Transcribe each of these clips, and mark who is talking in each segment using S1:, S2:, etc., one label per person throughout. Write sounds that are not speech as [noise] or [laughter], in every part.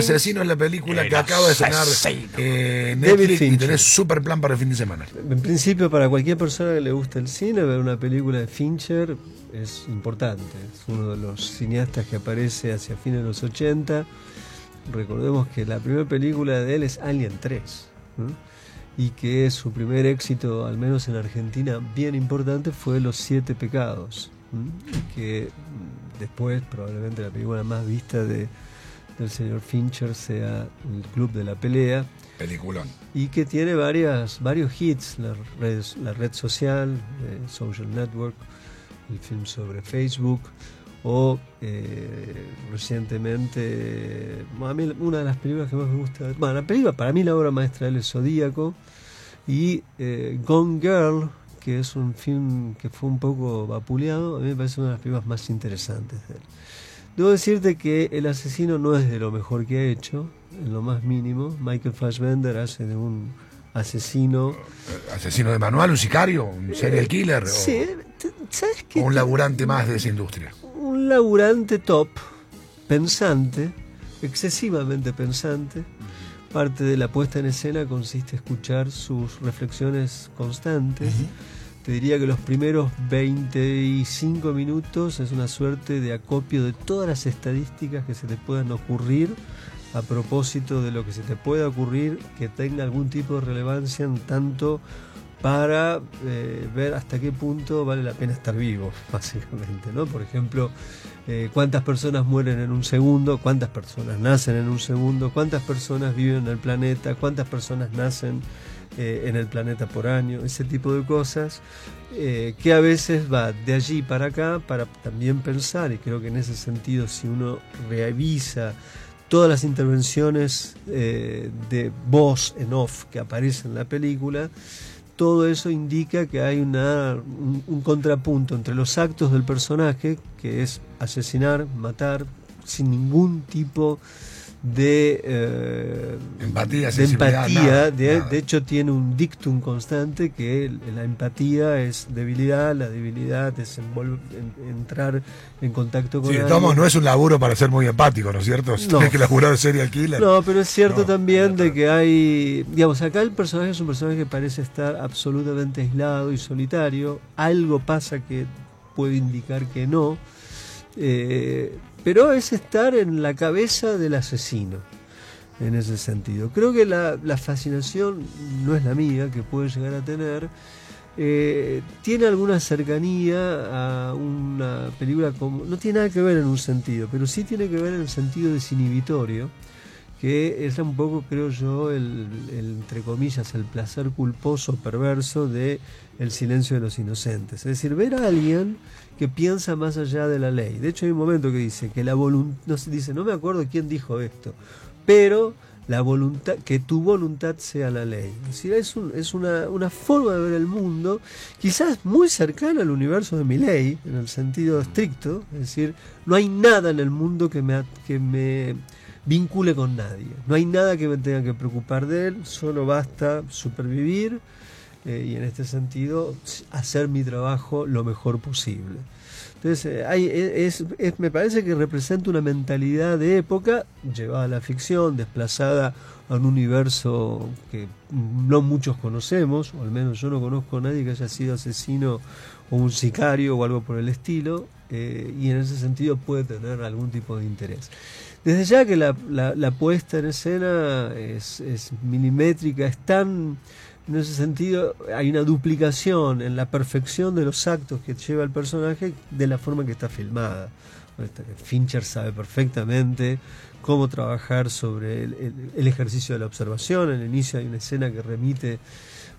S1: Asesino es la película que acaba de estrenar eh, Netflix y
S2: Fincher.
S1: tenés super plan para el fin de semana.
S2: En principio, para cualquier persona que le guste el cine, ver una película de Fincher es importante. Es uno de los cineastas que aparece hacia fines de los 80. Recordemos que la primera película de él es Alien 3. ¿no? Y que su primer éxito, al menos en Argentina, bien importante, fue Los Siete Pecados. que mm, después, probablemente la película más vista de, del señor Fincher sea El Club de la Pelea
S1: Peliculón.
S2: y que tiene varias, varios hits, la red, la red social, eh, Social Network, el film sobre Facebook, o eh, recientemente, eh, a mí una de las películas que más me gusta, bueno, la película, para mí la obra maestra él es Zodíaco, y eh, Gone Girl, que es un film que fue un poco vapuleado, a mí me parece una de las películas más interesantes de él. Debo decirte que El asesino no es de lo mejor que ha hecho, en lo más mínimo. Michael Fassbender hace de un asesino.
S1: Eh, Asesino de manual, un sicario, un serial killer. o-
S2: Sí, te- ¿sabes qué?
S1: o un laburante más de esa industria.
S2: Un laburante top, pensante, excesivamente pensante. Parte de la puesta en escena consiste en escuchar sus reflexiones constantes. Te diría que los primeros 25 minutos es una suerte de acopio de todas las estadísticas que se te puedan ocurrir a propósito de lo que se te pueda ocurrir que tenga algún tipo de relevancia en tanto para eh, ver hasta qué punto vale la pena estar vivo, [laughs] básicamente, ¿no? Por ejemplo, eh, cuántas personas mueren en un segundo, cuántas personas nacen en un segundo, cuántas personas viven en el planeta, cuántas personas nacen eh, en el planeta por año, ese tipo de cosas, eh, que a veces va de allí para acá para también pensar, y creo que en ese sentido si uno revisa todas las intervenciones eh, de voz en off que aparecen en la película, todo eso indica que hay una, un, un contrapunto entre los actos del personaje, que es asesinar, matar, sin ningún tipo de eh,
S1: Empatía,
S2: de empatía.
S1: nada,
S2: de,
S1: nada.
S2: de hecho tiene un dictum constante que la empatía es debilidad, la debilidad es en- entrar en contacto con
S1: Sí, de modos, no es un laburo para ser muy empático, ¿no es cierto? Si
S2: No.
S1: Tienes que laburar de serial killer.
S2: No, pero es cierto
S1: No,
S2: también
S1: no,
S2: de que hay, digamos, acá el personaje es un personaje que parece estar absolutamente aislado y solitario. Algo pasa que puede indicar que no. Eh, pero es estar en la cabeza del asesino, en ese sentido. Creo que la, la fascinación no es la mía, que puede llegar a tener. Eh, tiene alguna cercanía a una película como... No tiene nada que ver en un sentido, pero sí tiene que ver en el sentido desinhibitorio, que es un poco, creo yo, el, entre comillas, el placer culposo, perverso de el silencio de los inocentes. Es decir, ver a alguien que piensa más allá de la ley. De hecho, hay un momento que dice que la voluntad... No, se dice, no me acuerdo quién dijo esto, pero la voluntad, que tu voluntad sea la ley. Es es, un- es una, forma de ver el mundo, quizás muy cercana al universo de mi ley, en el sentido estricto. Es decir, no hay nada en el mundo que me, que me vincule con nadie. No hay nada que me tenga que preocupar de él, solo basta supervivir eh, y en este sentido hacer mi trabajo lo mejor posible. Entonces, eh, hay, es, es- me parece que representa una mentalidad de época llevada a la ficción, desplazada a un universo que no muchos conocemos, o al menos yo no conozco a nadie que haya sido asesino o un sicario o algo por el estilo, eh, y en ese sentido puede tener algún tipo de interés. Desde ya que la, la- puesta en escena es, es milimétrica, es tan en ese sentido hay una duplicación en la perfección de los actos que lleva el personaje de la forma que está filmada. Fincher sabe perfectamente cómo trabajar sobre el, el- el ejercicio de la observación. En el inicio hay una escena que remite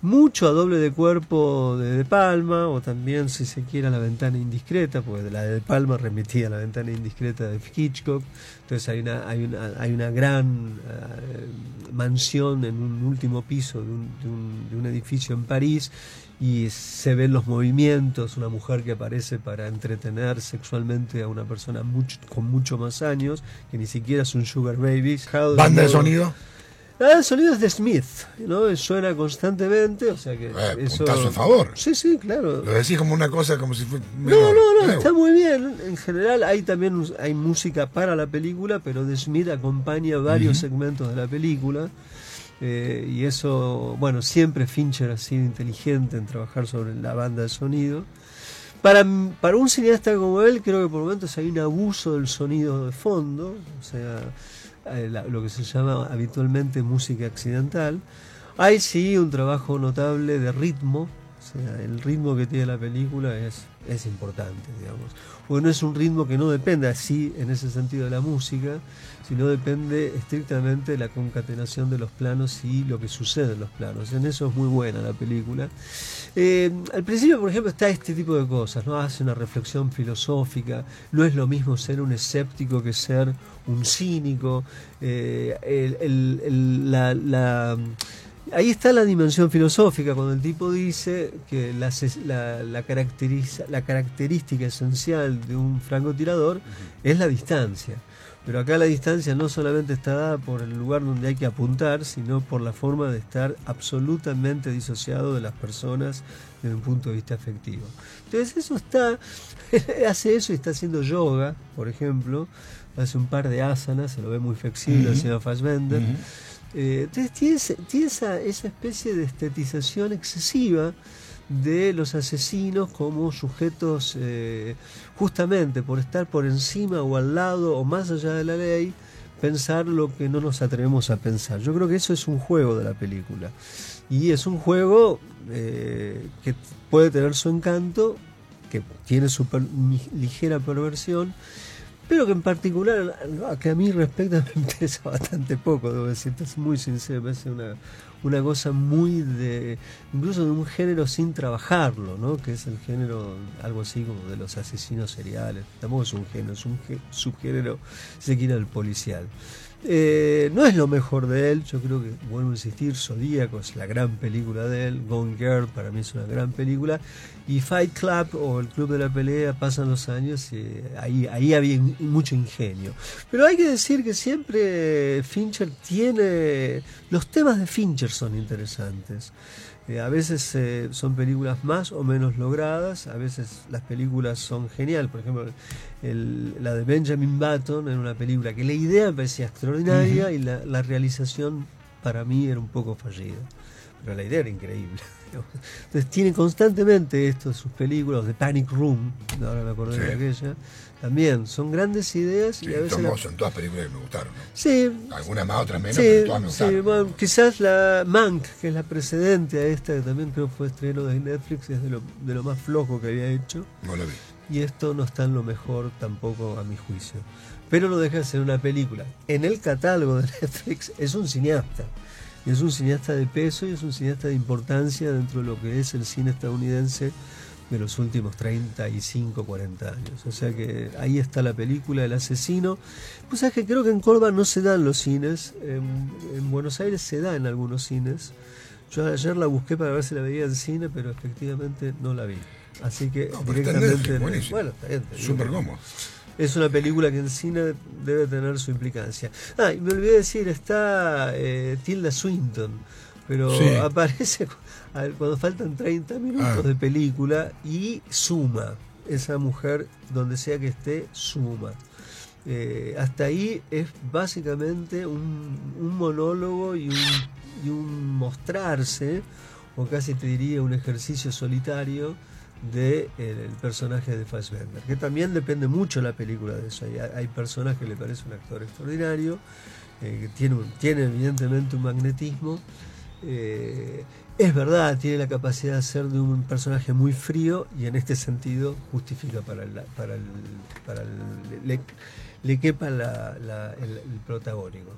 S2: mucho a doble de cuerpo de De Palma, o también, si se quiere, a la ventana indiscreta, porque la de Palma remitía a la ventana indiscreta de Hitchcock. Entonces hay una, hay una, hay una gran eh, mansión en un último piso de un, de un- de un edificio en París y se ven los movimientos, una mujer que aparece para entretener sexualmente a una persona mucho, con mucho más años, que ni siquiera es un sugar baby.
S1: Banda de sonido.
S2: Ah, el sonido es de Smith, ¿no? Suena constantemente, o sea que
S1: Eh,
S2: eso...
S1: a favor.
S2: Sí, sí, claro.
S1: Lo decís como una cosa, como si fuera.
S2: No, no, no, está muy bien. En general hay también hay música para la película, pero de Smith acompaña varios segmentos de la película. eh, y eso, bueno, siempre Fincher ha sido inteligente en trabajar sobre la banda de sonido. Para, para un cineasta como él, creo que por momentos hay un abuso del sonido de fondo, o sea, lo que se llama habitualmente música accidental. Hay sí un trabajo notable de ritmo, o sea, el ritmo que tiene la película es, es importante, digamos. Porque no es un ritmo que no depende así, en ese sentido, de la música, sino depende estrictamente de la concatenación de los planos y lo que sucede en los planos. En eso es muy buena la película. Eh, al principio, por ejemplo, está este tipo de cosas, ¿no? Hace una reflexión filosófica, no es lo mismo ser un escéptico que ser un cínico. Eh, ahí está la dimensión filosófica, cuando el tipo dice que la, ses- la, la caracteriza- la característica esencial de un francotirador es la distancia. Pero acá la distancia no solamente está dada por el lugar donde hay que apuntar, sino por la forma de estar absolutamente disociado de las personas desde un punto de vista afectivo. Entonces eso está, [laughs] hace eso y está haciendo yoga, por ejemplo, hace un par de asanas, se lo ve muy flexible el señor Fassbender. Eh, entonces tiene, ese- tiene esa, especie de estetización excesiva de los asesinos como sujetos eh, justamente por estar por encima o al lado o más allá de la ley, pensar lo que no nos atrevemos a pensar. Yo creo que eso es un juego de la película. Y es un juego eh, que puede tener su encanto, que tiene su ligera perversión, pero que en particular, que a mí respecta, [laughs] me interesa bastante poco, debo decirte, es muy sincero, me parece una, una cosa muy de, incluso de un género sin trabajarlo, ¿no? que es el género, algo así como de los asesinos seriales, tampoco es un género, es un gé- subgénero, se quiere, del policial. Eh, no es lo mejor de él, yo creo que, vuelvo a insistir, Zodíaco es la gran película de él, Gone Girl para mí es una gran película, y Fight Club o el Club de la Pelea pasan los años y ahí, ahí había mucho ingenio. Pero hay que decir que siempre Fincher tiene... Los temas de Fincher son interesantes. Eh, a veces eh, son películas más o menos logradas, a veces las películas son genial. Por ejemplo, el- la de Benjamin Button era una película que la idea me parecía extraordinaria y la, la realización para mí era un poco fallida. Pero la idea era increíble. [laughs] Entonces tiene constantemente esto en sus películas, de Panic Room, ahora me acordé
S1: Sí.
S2: de aquella, también son grandes ideas
S1: Sí,
S2: y a veces...
S1: Tom
S2: la-
S1: son todas películas que me gustaron. ¿no?
S2: Sí,
S1: Algunas más, otras menos,
S2: Sí,
S1: pero todas me
S2: sí,
S1: gustaron.
S2: bueno, quizás la Mank, que es la precedente a esta, que también creo fue estreno de Netflix, es de lo, de lo más flojo que había hecho.
S1: No lo vi.
S2: Y esto no está en lo mejor tampoco a mi juicio. Pero no deja de ser una película. En el catálogo de [laughs] Netflix es un cineasta. Y es un cineasta de peso y es un cineasta de importancia dentro de lo que es el cine estadounidense de los últimos 35, 40 años. O sea que ahí está la película El asesino. Pues es que creo que en Córdoba no se dan los cines. En, en Buenos Aires se da en algunos cines. Yo ayer la busqué para ver si la veía en cine, pero efectivamente no la vi. Así que
S1: No, pero está en
S2: directamente.
S1: Netflix,
S2: en- bueno, está bien,
S1: Súper cómodo.
S2: Es una película que en cine debe tener su implicancia. Ah, y me olvidé decir, está eh, Tilda Swinton, pero
S1: Sí.
S2: aparece ver, cuando faltan 30 minutos
S1: Ah.
S2: de película y suma. Esa mujer, donde sea que esté, suma. Eh, hasta ahí es básicamente un, un monólogo y un, y un mostrarse, o casi te diría un ejercicio solitario de el, el personaje de Fassbender, que también depende mucho la película de eso. Hay, hay personas que le parece un actor extraordinario, eh, que tiene, un- tiene evidentemente un magnetismo. eh, es verdad, tiene la capacidad de ser de un personaje muy frío y en este sentido justifica para el, para el, para el- le, le quepa la- el, el protagónico.